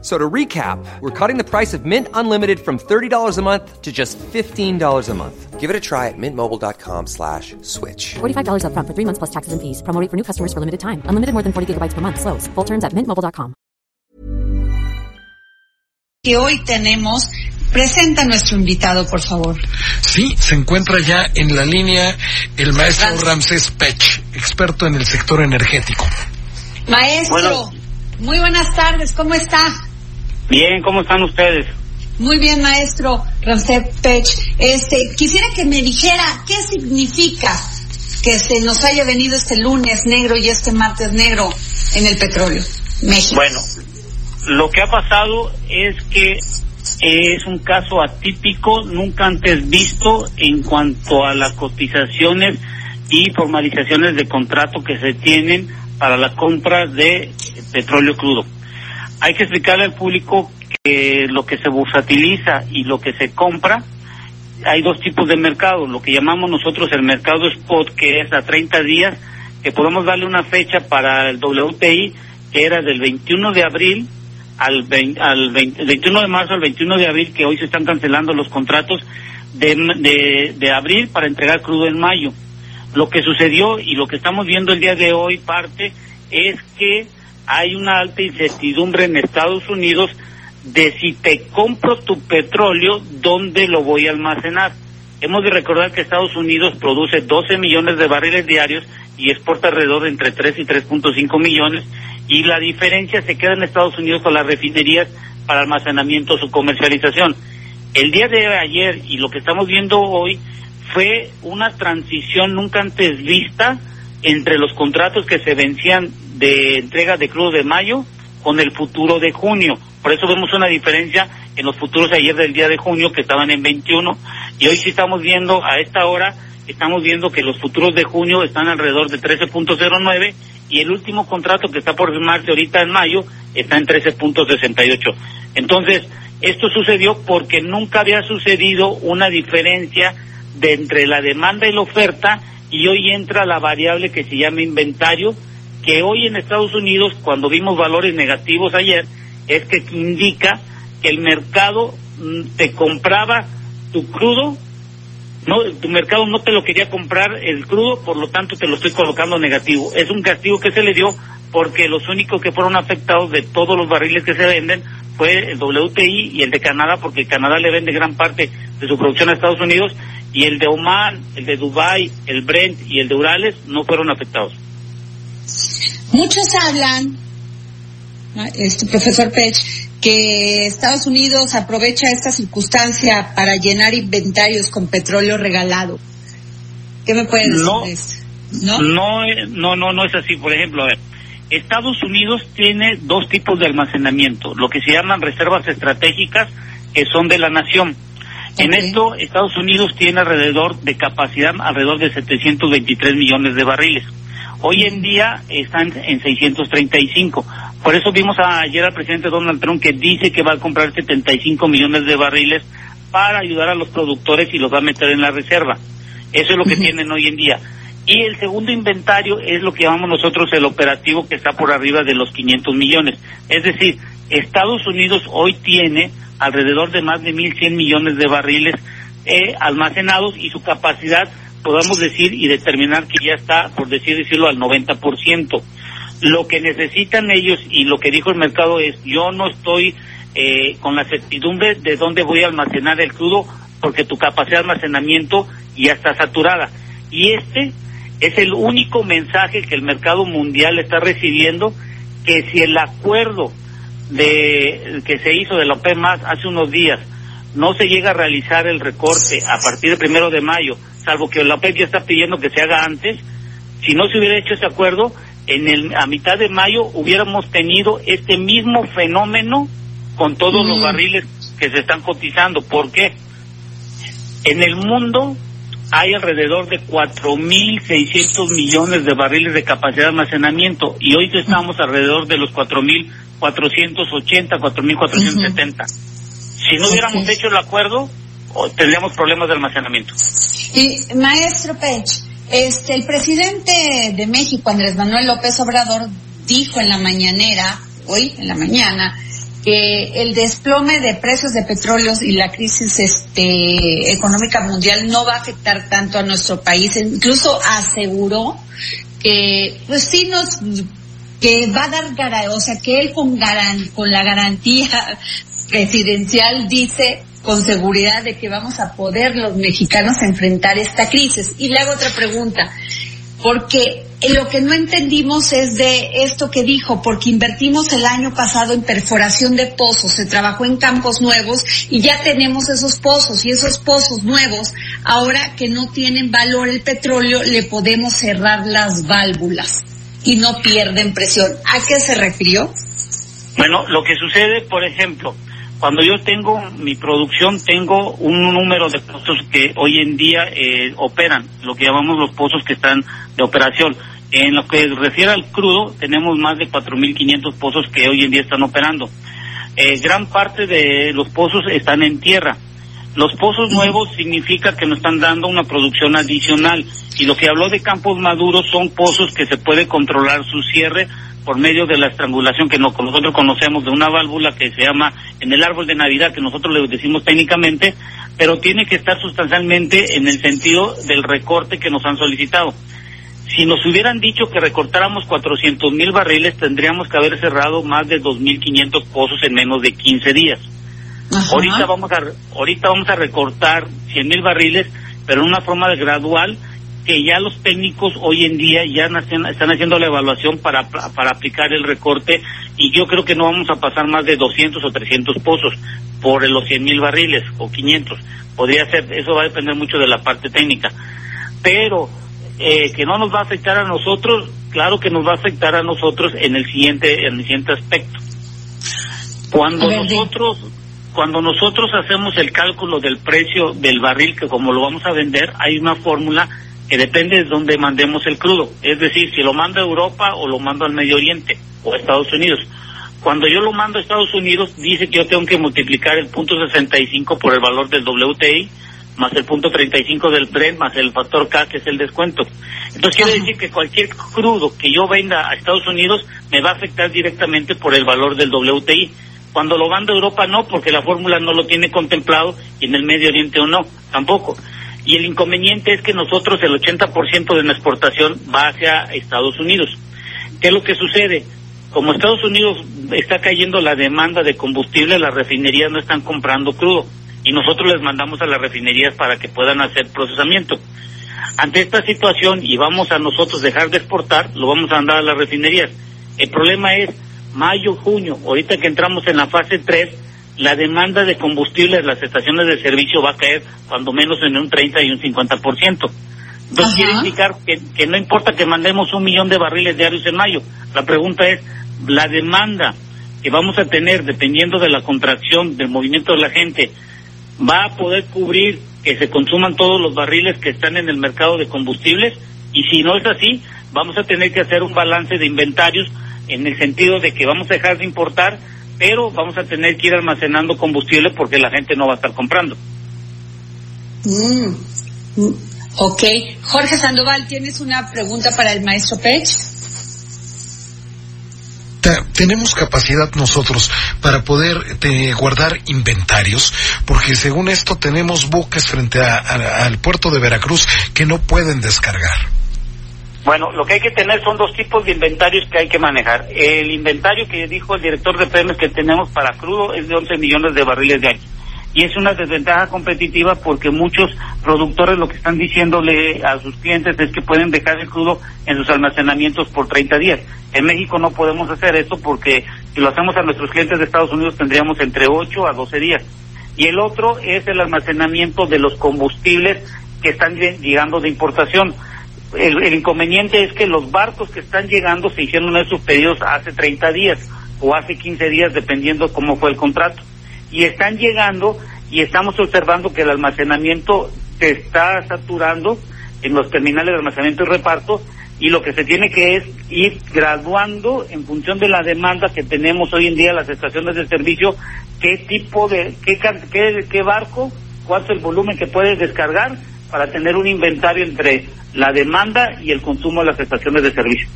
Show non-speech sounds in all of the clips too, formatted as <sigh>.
So to recap, we're cutting the price of Mint Unlimited from $30 a month to just $15 a month. Give it a try at mintmobile.com slash switch. $45 upfront for three months plus taxes and fees. Promo rate for new customers for limited time. Unlimited more than 40 gigabytes per month. Slows. Full terms at mintmobile.com. que hoy tenemos. Presenta a nuestro invitado, por favor. Sí, se encuentra ya en la línea el maestro Ramsés Pech, experto en el sector energético. Maestro, Bueno. muy buenas tardes, ¿cómo está? Bien, ¿cómo están ustedes? Muy bien, maestro Ramsey Pech. Este, quisiera que me dijera qué significa que se nos haya venido este lunes negro y este martes negro en el petróleo, México. Bueno, lo que ha pasado es que es un caso atípico, nunca antes visto en cuanto a las cotizaciones y formalizaciones de contrato que se tienen para la compra de petróleo crudo. Hay que explicarle al público que lo que se bursatiliza y lo que se compra, hay dos tipos de mercado, lo que llamamos nosotros el mercado spot, que es a 30 días, que podemos darle una fecha para el WTI, que era del 21 de abril al, 20 al 20 el 21 de marzo al 21 de abril, que hoy se están cancelando los contratos de, de abril para entregar crudo en mayo. Lo que sucedió y lo que estamos viendo el día de hoy parte es que hay una alta incertidumbre en Estados Unidos de si te compro tu petróleo, ¿dónde lo voy a almacenar? Hemos de recordar que Estados Unidos produce 12 millones de barriles diarios y exporta alrededor de entre 3 y 3.5 millones y la diferencia se queda en Estados Unidos con las refinerías para almacenamiento o su comercialización. El día de ayer y lo que estamos viendo hoy fue una transición nunca antes vista entre los contratos que se vencían de entrega de crudo de mayo con el futuro de junio. Por eso vemos una diferencia en los futuros de ayer del día de junio que estaban en 21 y hoy sí estamos viendo a esta hora estamos viendo que los futuros de junio están alrededor de 13.09 y el último contrato que está por firmarse ahorita en mayo está en 13.68. Entonces, esto sucedió porque nunca había sucedido una diferencia de entre la demanda y la oferta y hoy entra la variable que se llama inventario, que hoy en Estados Unidos, cuando vimos valores negativos ayer, es que indica que el mercado mm, te compraba tu crudo, no, tu mercado no te lo quería comprar el crudo, por lo tanto te lo estoy colocando negativo. Es un castigo que se le dio porque los únicos que fueron afectados de todos los barriles que se venden fue el WTI y el de Canadá, porque Canadá le vende gran parte de su producción a Estados Unidos, y el de Oman, el de Dubai, el Brent y el de Urales no fueron afectados. Muchos hablan, este profesor Pech, que Estados Unidos aprovecha esta circunstancia para llenar inventarios con petróleo regalado. ¿Qué me pueden decir No. de esto? ¿No? No, no, no, no es así. Por ejemplo, a ver, Estados Unidos tiene dos tipos de almacenamiento, lo que se llaman reservas estratégicas, que son de la nación. En esto, Estados Unidos tiene alrededor de capacidad, alrededor de 723 millones de barriles. Hoy en día están en 635. Por eso vimos ayer al presidente Donald Trump que dice que va a comprar 75 millones de barriles para ayudar a los productores y los va a meter en la reserva. Eso es lo que tienen hoy en día. Y el segundo inventario es lo que llamamos nosotros el operativo que está por arriba de los 500 millones. Es decir, Estados Unidos hoy tiene alrededor de más de 1.100 millones de barriles eh, almacenados y su capacidad, podemos decir y determinar que ya está, por decir decirlo, al 90%. Lo que necesitan ellos y lo que dijo el mercado es, yo no estoy eh, con la certidumbre de dónde voy a almacenar el crudo porque tu capacidad de almacenamiento ya está saturada. Y este es el único mensaje que el mercado mundial está recibiendo, que si el acuerdo de que se hizo de la OPEP más hace unos días no se llega a realizar el recorte a partir del primero de mayo, salvo que la OPEP ya está pidiendo que se haga antes, si no se hubiera hecho ese acuerdo, en el, a mitad de mayo hubiéramos tenido este mismo fenómeno con todos los barriles que se están cotizando. ¿Por qué? En el mundo hay alrededor de 4.600 millones de barriles de capacidad de almacenamiento y hoy estamos alrededor de los 4.480, 4.470. Si no hubiéramos hecho el acuerdo, tendríamos problemas de almacenamiento. Y maestro Pech, este, el presidente de México, Andrés Manuel López Obrador, dijo en la mañanera, hoy en la mañana, que el desplome de precios de petróleos y la crisis este, económica mundial no va a afectar tanto a nuestro país. Incluso aseguró que, pues sí nos, que va a dar gara- o sea, que él con, garan, con la garantía presidencial dice con seguridad de que vamos a poder los mexicanos enfrentar esta crisis. Y le hago otra pregunta, porque lo que no entendimos es de esto que dijo, porque invertimos el año pasado en perforación de pozos, se trabajó en campos nuevos y ya tenemos esos pozos y esos pozos nuevos, ahora que no tienen valor el petróleo, le podemos cerrar las válvulas y no pierden presión. ¿A qué se refirió? Bueno, lo que sucede, por ejemplo, cuando yo tengo mi producción, tengo un número de pozos que hoy en día eh, operan, lo que llamamos los pozos que están de operación. En lo que refiere al crudo, tenemos más de 4.500 pozos que hoy en día están operando. Eh, gran parte de los pozos están en tierra. Los pozos nuevos significa que nos están dando una producción adicional y lo que habló de campos maduros son pozos que se puede controlar su cierre por medio de la estrangulación que no- que nosotros conocemos de una válvula que se llama en el árbol de Navidad, que nosotros le decimos técnicamente, pero tiene que estar sustancialmente en el sentido del recorte que nos han solicitado. Si nos hubieran dicho que recortáramos 400 mil barriles, tendríamos que haber cerrado más de 2.500 pozos en menos de 15 días. Ajá. Ahorita vamos a ahorita vamos a recortar 100 mil barriles, pero en una forma gradual que ya los técnicos hoy en día ya nacen- están haciendo la evaluación para para aplicar el recorte y yo creo que no vamos a pasar más de 200 o 300 pozos por los 100 mil barriles o 500. Podría ser, eso va a depender mucho de la parte técnica. Pero eh, que no nos va a afectar a nosotros, claro que nos va a afectar a nosotros en el siguiente en el siguiente aspecto. Cuando ver, nosotros cuando nosotros hacemos el cálculo del precio del barril que como lo vamos a vender, hay una fórmula que depende de dónde mandemos el crudo, es decir, si lo mando a Europa o lo mando al Medio Oriente o a Estados Unidos. Cuando yo lo mando a Estados Unidos, dice que yo tengo que multiplicar el punto 65 por el valor del WTI, más el punto 35 del Brent, más el factor K, que es el descuento. Entonces quiere decir que cualquier crudo que yo venda a Estados Unidos me va a afectar directamente por el valor del WTI. Cuando lo mando a Europa no, porque la fórmula no lo tiene contemplado y en el Medio Oriente o no, tampoco. Y el inconveniente es que nosotros el 80% de la exportación va hacia Estados Unidos. ¿Qué es lo que sucede? Como Estados Unidos está cayendo la demanda de combustible, las refinerías no están comprando crudo y nosotros les mandamos a las refinerías para que puedan hacer procesamiento. Ante esta situación y vamos a nosotros dejar de exportar, lo vamos a mandar a las refinerías. El problema es mayo, junio, ahorita que entramos en la fase 3, la demanda de combustible de las estaciones de servicio va a caer cuando menos en un 30 y un 50%. Entonces Ajá. quiere indicar que, que no importa que mandemos un millón de barriles diarios en mayo. La pregunta es, la demanda que vamos a tener dependiendo de la contracción del movimiento de la gente, ¿va a poder cubrir que se consuman todos los barriles que están en el mercado de combustibles? Y si no es así, vamos a tener que hacer un balance de inventarios en el sentido de que vamos a dejar de importar, pero vamos a tener que ir almacenando combustible porque la gente no va a estar comprando. Mm. Mm. Ok. Jorge Sandoval, ¿tienes una pregunta para el maestro Pech? Tenemos capacidad nosotros para poder eh, guardar inventarios, porque según esto tenemos buques frente a- a- al puerto de Veracruz que no pueden descargar. Bueno, lo que hay que tener son dos tipos de inventarios que hay que manejar. El inventario que dijo el director de Pemex que tenemos para crudo es de 11 millones de barriles de año. Y es una desventaja competitiva porque muchos productores lo que están diciéndole a sus clientes es que pueden dejar el crudo en sus almacenamientos por 30 días. En México no podemos hacer eso porque si lo hacemos a nuestros clientes de Estados Unidos tendríamos entre 8 a 12 días. Y el otro es el almacenamiento de los combustibles que están lle- llegando de importación. El, inconveniente es que los barcos que están llegando se hicieron sus pedidos hace 30 días o hace 15 días, dependiendo cómo fue el contrato. Y están llegando y estamos observando que el almacenamiento se está saturando en los terminales de almacenamiento y reparto y lo que se tiene que es ir graduando en función de la demanda que tenemos hoy en día las estaciones de servicio, qué tipo de, qué, qué, qué barco, cuánto el volumen que puedes descargar para tener un inventario entre la demanda y el consumo de las estaciones de servicio.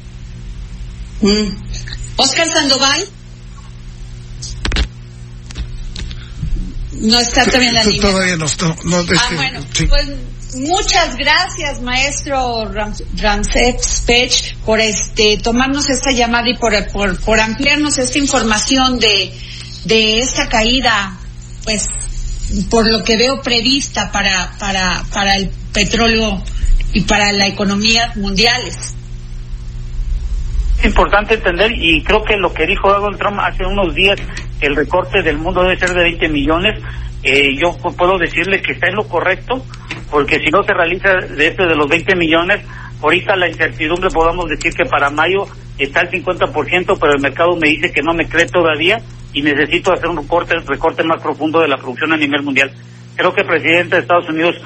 Mm. Oscar Sandoval. No está todavía la línea. Todavía no está. No, ah, este, bueno, sí. pues muchas gracias, maestro Ramsep Spech, por este tomarnos esta llamada y por, por, por ampliarnos esta información de, de esta caída, pues por lo que veo prevista para, para, para el petróleo y para la economía mundiales. Es importante entender, y creo que lo que dijo Donald Trump hace unos días, el recorte del mundo debe ser de 20 millones, eh, yo puedo decirle que está en lo correcto, porque si no se realiza de este de los 20 millones, ahorita la incertidumbre podamos decir que para mayo está el 50%, pero el mercado me dice que no me cree todavía y necesito hacer un recorte, recorte más profundo de la producción a nivel mundial. Creo que el presidente de Estados Unidos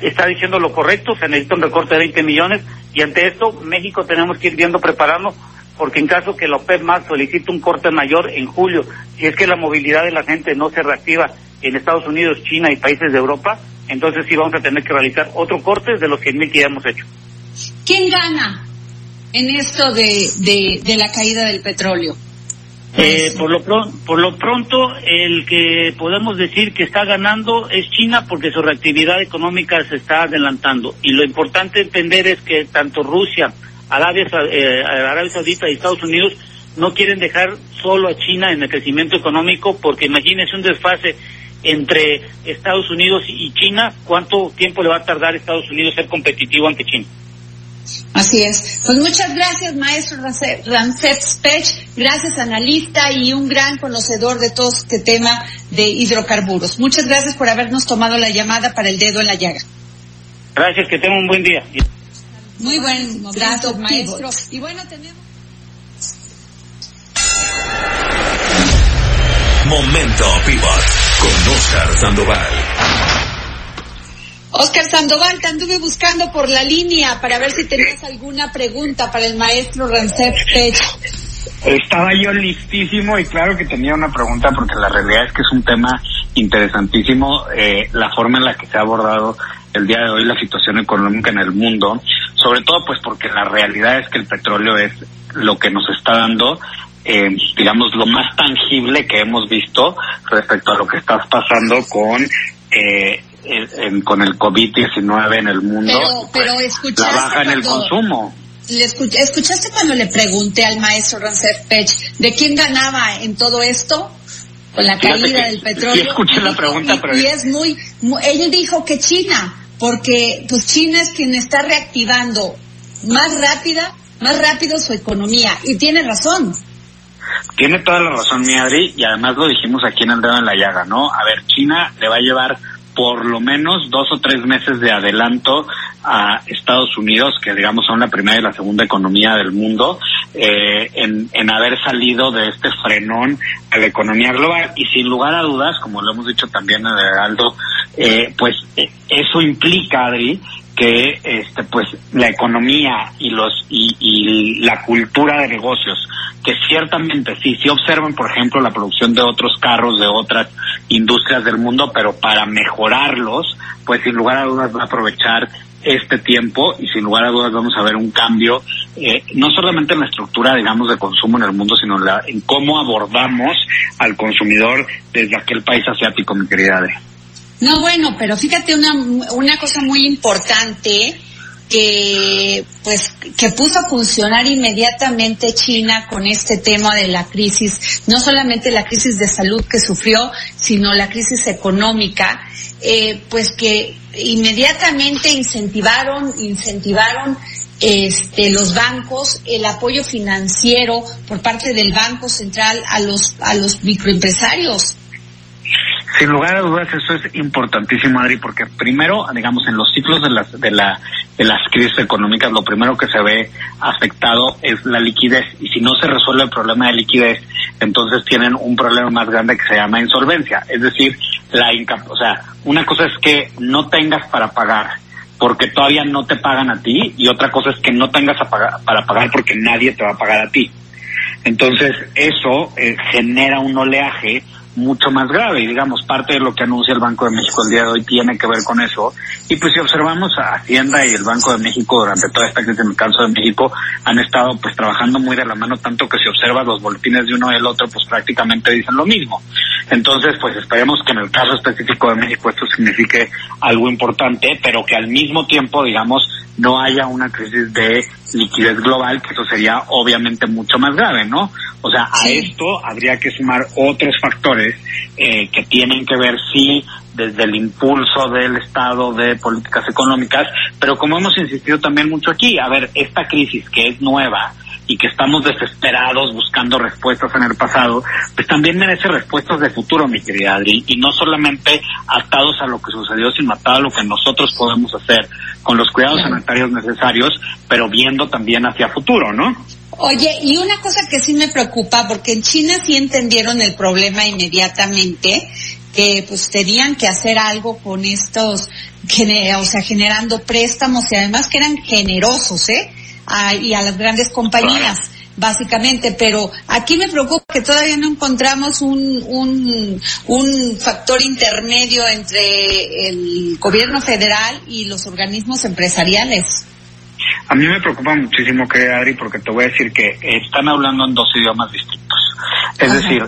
está diciendo lo correcto, se necesita un recorte de 20 millones y ante esto México tenemos que ir viendo preparando porque en caso que la OPEP más solicite un corte mayor en julio, si es que la movilidad de la gente no se reactiva en Estados Unidos, China y países de Europa, entonces sí vamos a tener que realizar otro corte de los 100.000 que ya hemos hecho. ¿Quién gana en esto de, de, de la caída del petróleo? Eh, por, lo por lo pronto, el que podemos decir que está ganando es China porque su reactividad económica se está adelantando. Y lo importante entender es que tanto Rusia, Arabia, eh, Arabia Saudita y Estados Unidos no quieren dejar solo a China en el crecimiento económico porque imagínense un desfase entre Estados Unidos y China, ¿cuánto tiempo le va a tardar a Estados Unidos ser competitivo ante China? Así es. Pues muchas gracias, maestro Ramsep Spech. Gracias, analista y un gran conocedor de todo este tema de hidrocarburos. Muchas gracias por habernos tomado la llamada para el dedo en la llaga. Gracias, que tenga un buen día. Muy buen, gracias, maestro. Y bueno, tenemos. Momento Pivot con Oscar Sandoval. Oscar Sandoval, te anduve buscando por la línea para ver si tenías alguna pregunta para el maestro Rancep Pech. Estaba yo listísimo y claro que tenía una pregunta porque la realidad es que es un tema interesantísimo eh, la forma en la que se ha abordado el día de hoy la situación económica en el mundo, sobre todo pues porque la realidad es que el petróleo es lo que nos está dando eh, digamos, lo más tangible que hemos visto respecto a lo que está pasando con eh, el, con el COVID-19 en el mundo. Pero, escuchaste la baja en el consumo. Le escuch- ¿Escuchaste cuando le pregunté al maestro Rancep Pech de quién ganaba en todo esto? Con la Fíjate caída que del petróleo. sí escuché la pregunta, y- pero- y es muy, mu- él dijo que China, porque pues China es quien está reactivando más rápida, más rápido su economía. Y tiene razón. Tiene toda la razón, mi Adri, y además lo dijimos aquí en el dedo en la llaga, ¿no? A ver, China le va a llevar por lo menos dos o tres meses de adelanto a Estados Unidos, que digamos son la primera y la segunda economía del mundo, eh, en, en haber salido de este frenón a la economía global. Y sin lugar a dudas, como lo hemos dicho también en el Heraldo, eh, pues eh, eso implica, Adri, que este pues la economía y los y, la cultura de negocios que ciertamente sí sí observan por ejemplo la producción de otros carros de otras industrias del mundo pero para mejorarlos pues sin lugar a dudas va a aprovechar este tiempo y sin lugar a dudas vamos a ver un cambio eh, no solamente en la estructura digamos de consumo en el mundo sino en, la- en cómo abordamos al consumidor desde aquel país asiático mi querida Adri. No, bueno, pero fíjate una, una cosa muy importante que pues que puso a funcionar inmediatamente China con este tema de la crisis, no solamente la crisis de salud que sufrió, sino la crisis económica, eh, pues que inmediatamente incentivaron, incentivaron este, los bancos, el apoyo financiero por parte del Banco Central a los, a los microempresarios. Sin lugar a dudas eso es importantísimo, Adri, porque primero, digamos, en los ciclos de las de la de las crisis económicas, lo primero que se ve afectado es la liquidez y si no se resuelve el problema de liquidez, entonces tienen un problema más grande que se llama insolvencia, es decir, la inca o sea, una cosa es que no tengas para pagar porque todavía no te pagan a ti y otra cosa es que no tengas para pagar porque nadie te va a pagar a ti. Entonces, eso eh, genera un oleaje mucho más grave y digamos parte de lo que anuncia el Banco de México el día de hoy tiene que ver con eso. Y pues si observamos a Hacienda y el Banco de México durante toda esta crisis en el caso de México han estado pues trabajando muy de la mano tanto que si observas los boletines de uno y el otro pues prácticamente dicen lo mismo. Entonces pues esperemos que en el caso específico de México esto signifique algo importante pero que al mismo tiempo digamos no haya una crisis de liquidez global, que eso sería obviamente mucho más grave, ¿no? O sea, a esto habría que sumar otros factores eh, que tienen que ver, sí, desde el impulso del Estado de políticas económicas, pero como hemos insistido también mucho aquí, a ver, esta crisis que es nueva, y que estamos desesperados buscando respuestas en el pasado, pues también merece respuestas de futuro, mi querida Adri, y no solamente atados a lo que sucedió, sino atados a lo que nosotros podemos hacer con los cuidados sanitarios necesarios, pero viendo también hacia futuro, ¿no? Oye, y una cosa que sí me preocupa, porque en China sí entendieron el problema inmediatamente, que pues tenían que hacer algo con estos, o sea, generando préstamos y además que eran generosos, ¿eh? Y a las grandes compañías. básicamente, pero aquí me preocupa que todavía no encontramos un, un, un factor intermedio entre el gobierno federal y los organismos empresariales. A mí me preocupa muchísimo, que Adri, porque te voy a decir que están hablando en dos idiomas distintos. Es decir,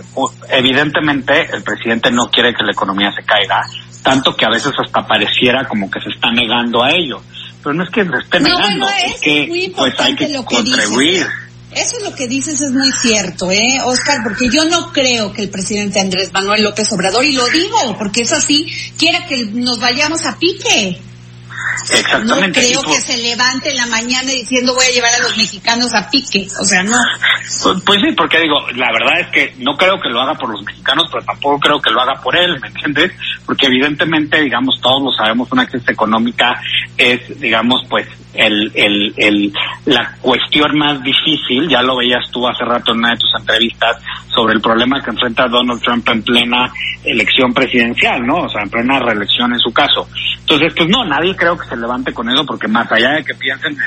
evidentemente el presidente no quiere que la economía se caiga, tanto que a veces hasta pareciera como que se está negando a ello pero no es que se esté negando, es, que pues hay que, contribuir. Eso es lo que dices es muy cierto, ¿eh, Oscar? Porque yo no creo que el presidente Andrés Manuel López Obrador, y lo digo porque es así, quiera que nos vayamos a pique. Exactamente. No creo que se levante en la mañana diciendo voy a llevar a los mexicanos a pique. O sea, no. Pues, pues, sí, porque digo, la verdad es que no creo que lo haga por los mexicanos, pero tampoco creo que lo haga por él, ¿me entiendes? Porque evidentemente, digamos, todos lo sabemos, una crisis económica es, digamos, pues el, el, el, la cuestión más difícil, ya lo veías tú hace rato en una de tus entrevistas, sobre el problema que enfrenta Donald Trump en plena elección presidencial, ¿no? O sea, en plena reelección en su caso. Entonces, pues no, nadie creo que se levante con eso, porque más allá de que piensen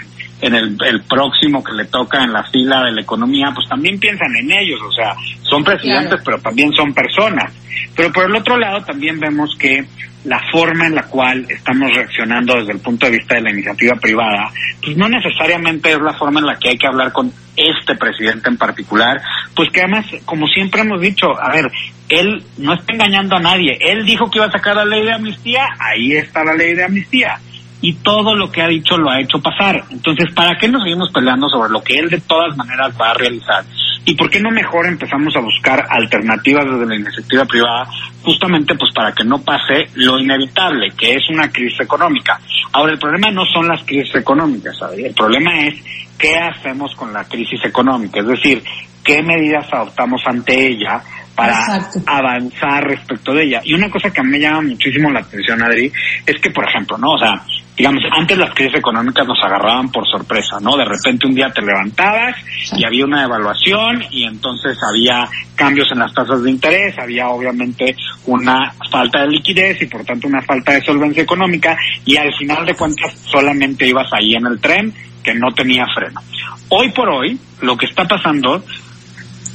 en, el, el, próximo que le toca en la fila de la economía, pues también piensan en ellos, o sea, son presidentes, pero también son personas. Pero por el otro lado, también vemos que la forma en la cual estamos reaccionando desde el punto de vista de la iniciativa privada, pues no necesariamente es la forma en la que hay que hablar con este presidente en particular, pues que además, como siempre hemos dicho, a ver, él no está engañando a nadie, él dijo que iba a sacar la ley de amnistía, ahí está la ley de amnistía y todo lo que ha dicho lo ha hecho pasar. Entonces, ¿para qué nos seguimos peleando sobre lo que él de todas maneras va a realizar? ¿Y por qué no mejor empezamos a buscar alternativas desde la iniciativa privada justamente pues para que no pase lo inevitable, que es una crisis económica? Ahora, el problema no son las crisis económicas, ¿sabes? El problema es qué hacemos con la crisis económica, es decir, qué medidas adoptamos ante ella para avanzar respecto de ella. Y una cosa que a mí me llama muchísimo la atención, Adri, es que, por ejemplo, ¿no? O sea, digamos, antes las crisis económicas nos agarraban por sorpresa, ¿no? De repente un día te levantabas y había una evaluación y entonces había cambios en las tasas de interés, había obviamente una falta de liquidez y por tanto una falta de solvencia económica y al final de cuentas solamente ibas ahí en el tren que no tenía freno. Hoy por hoy, lo que está pasando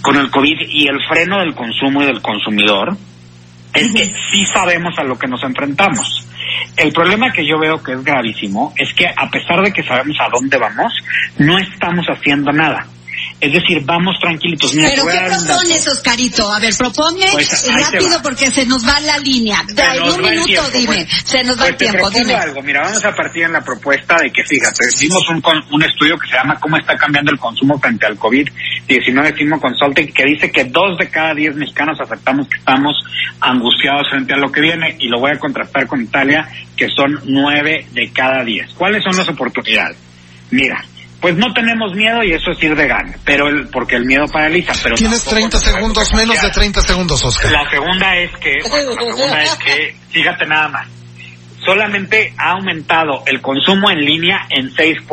con el COVID y el freno del consumo y del consumidor es que sí sabemos a lo que nos enfrentamos. El problema que yo veo que es gravísimo es que a pesar de que sabemos a dónde vamos, no estamos haciendo nada. Es decir, vamos tranquilitos. ¿Pero qué propones, Oscarito? A ver, propone pues, rápido porque se nos va la línea. De un minuto, dime. Pues. se nos va el pues tiempo, dime. algo. Mira, vamos a partir en la propuesta de que, fíjate, vimos un, un estudio que se llama ¿Cómo está cambiando el consumo frente al COVID-19 Simo Consulting que dice que dos de cada diez mexicanos aceptamos que estamos angustiados frente a lo que viene y lo voy a contrastar con Italia, que son nueve de cada diez. ¿Cuáles son las oportunidades? Mira, pues no tenemos miedo y eso es ir de gana, pero el, porque el miedo paraliza. Pero Tienes 30 segundos, menos de 30 segundos, Oscar. La segunda es que, la segunda es que, fíjate nada más, solamente ha aumentado el consumo en línea en 6%,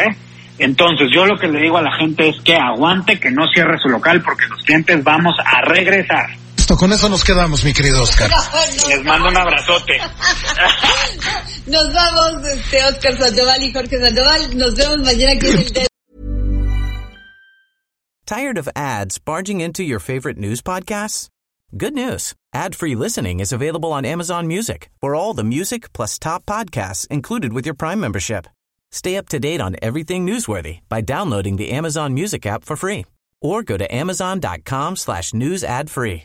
¿eh? Entonces, yo lo que le digo a la gente es que aguante, que no cierre su local, porque los clientes vamos a regresar. Listo, con eso nos quedamos, mi querido Oscar. <laughs> Les mando un abrazote. <laughs> Nos vamos, este, Oscar Sandoval y Jorge Sandoval. Nos vemos mañana aquí en el. Tired of ads barging into your favorite news podcasts? Good news. Ad-free listening is available on Amazon Music for all the music plus top podcasts included with your Prime membership. Stay up to date on everything newsworthy by downloading the Amazon Music app for free or go to amazon.com slash news ad free.